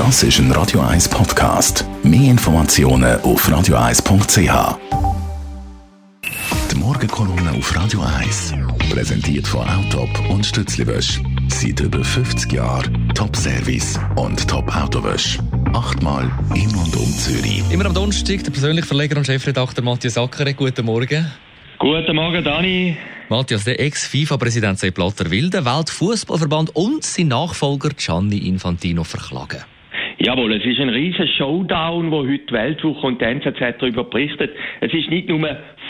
Das ist ein Radio 1 Podcast. Mehr Informationen auf radio1.ch. Die Morgenkolumne auf Radio 1 präsentiert von Autop und Stützliwösch. Seit über 50 Jahren Top-Service und Top-Autowösch. Achtmal in und um Zürich. Immer am Donnerstag der persönliche Verleger und Chefredakteur Matthias Ackere. Guten Morgen. Guten Morgen, Dani. Matthias, der Ex-FIFA-Präsident Sepp Blatter will den Weltfußballverband und sein Nachfolger Gianni Infantino verklagen. Jawohl, es ist ein riesen Showdown, wo heute die Weltwoche und die NZZ darüber berichtet. Es ist nicht nur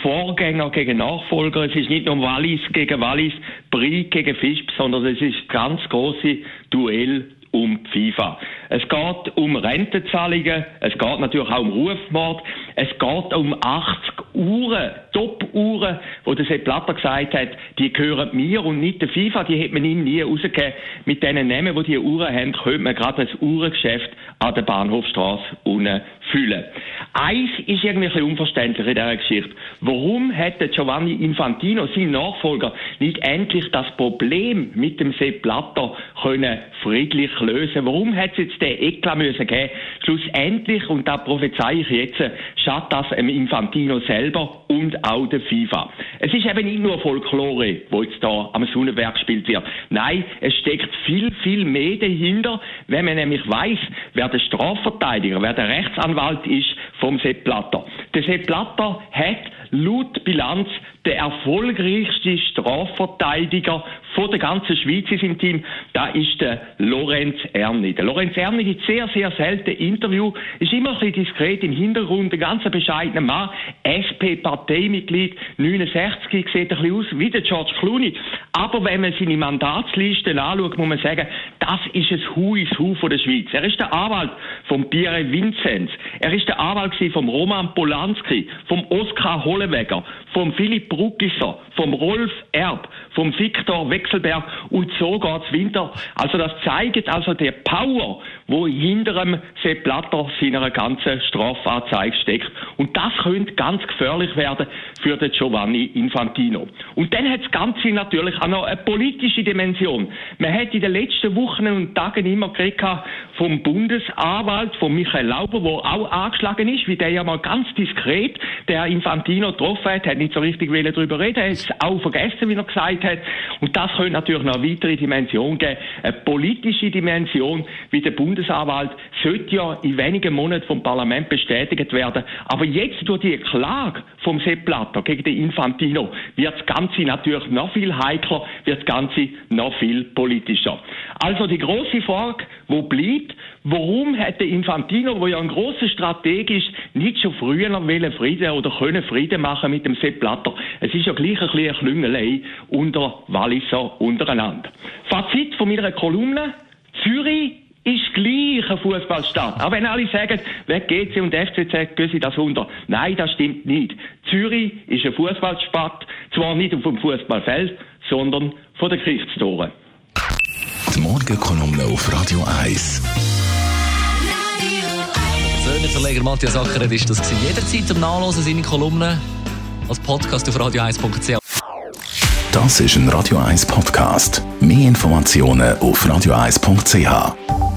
Vorgänger gegen Nachfolger, es ist nicht nur Wallis gegen Wallis, Brie gegen Fischb, sondern es ist ganz große Duell um FIFA. Es geht um Rentenzahlungen, es geht natürlich auch um Rufmord, es geht um 80 Uhren, Top-Uhren, wo der Sepp Blatter gesagt hat, die gehören mir und nicht der FIFA, die hätte man ihm nie rausgegeben. Mit diesen Namen, die diese Uhren haben, könnte man gerade ein Uhrengeschäft an der Bahnhofstrasse unten füllen. Eins ist irgendwie ein bisschen unverständlich in dieser Geschichte. Warum hätte Giovanni Infantino, sein Nachfolger, nicht endlich das Problem mit dem Sepp Blatter können friedlich lösen? Warum hat es jetzt den Eklat müssen geben? Schlussendlich, und da prophezei ich jetzt, schadet das dem Infantino selber und auch der FIFA. Es ist eben nicht nur Folklore, wo jetzt da am Sonnenberg gespielt wird. Nein, es steckt viel, viel mehr dahinter, wenn man nämlich weiß, wer der Strafverteidiger, wer der Rechtsanwalt ist vom Sepp Blatter. Der Sepp Blatter hat laut Bilanz der erfolgreichste Strafverteidiger von der ganzen Schweiz in seinem Team, da ist der Lorenz Erni. Der Lorenz Erni gibt sehr, sehr selten Interview, ist immer ein bisschen diskret im Hintergrund, ein ganz bescheidener Mann, SP-Parteimitglied, 69, sieht ein bisschen aus wie der George Clooney. Aber wenn man seine Mandatslisten anschaut, muss man sagen, das ist ein Hu is Hu von der Schweiz. Er ist der Anwalt von Pierre Vinzenz. Er ist der Anwalt vom Roman Polanski, vom Oskar Hollewegger, vom Philipp Bruckisser, vom Rolf Erb, vom Viktor Wechselberg und so geht's Winter. Also das zeigt also der Power, wo hinter dem Sepp Blatter seiner ganzen Strafanzeige steckt. Und das könnte ganz gefährlich werden für den Giovanni Infantino. Und dann hat das Ganze natürlich auch noch eine politische Dimension. Man hat in den letzten Wochen und Tagen immer geredet vom Bundesanwalt, von Michael Lauber, der auch angeschlagen ist, wie der ja mal ganz diskret der Infantino getroffen hat, hat nicht so richtig darüber reden, hat es auch vergessen, wie er gesagt hat. Und das könnte natürlich noch eine weitere Dimension geben, eine politische Dimension, wie der Bundesanwalt sollte ja in wenigen Monaten vom Parlament bestätigt werden. Aber jetzt durch die Klage vom Sepp Blatter gegen den Infantino wird das Ganze natürlich noch viel heikler, wird das Ganze noch viel politischer. Also die große Frage, wo bleibt, warum hätte Infantino, wo ja ein großer Strateg ist, nicht schon früher wollen Frieden oder können Frieden machen mit dem Sepp Blatter? Es ist ja gleich ein bisschen Klüngelei unter Walliser untereinander. Fazit von meiner Kolumne. Zürich ist gleich eine Fußballstadt. Auch wenn alle sagen, weg GC und FCZ gehen sie das unter. Nein, das stimmt nicht. Zürich ist eine Fußballstadt, zwar nicht auf dem Fußballfeld, sondern von den Gerichtstoren. Die Morgenkolumne auf Radio 1. Verleger Matthias Ackeret ist das gewesen. Jederzeit zum Nachlesen seine Kolumnen als Podcast auf radio1.ch. Das ist ein Radio 1 Podcast. Mehr Informationen auf radio1.ch.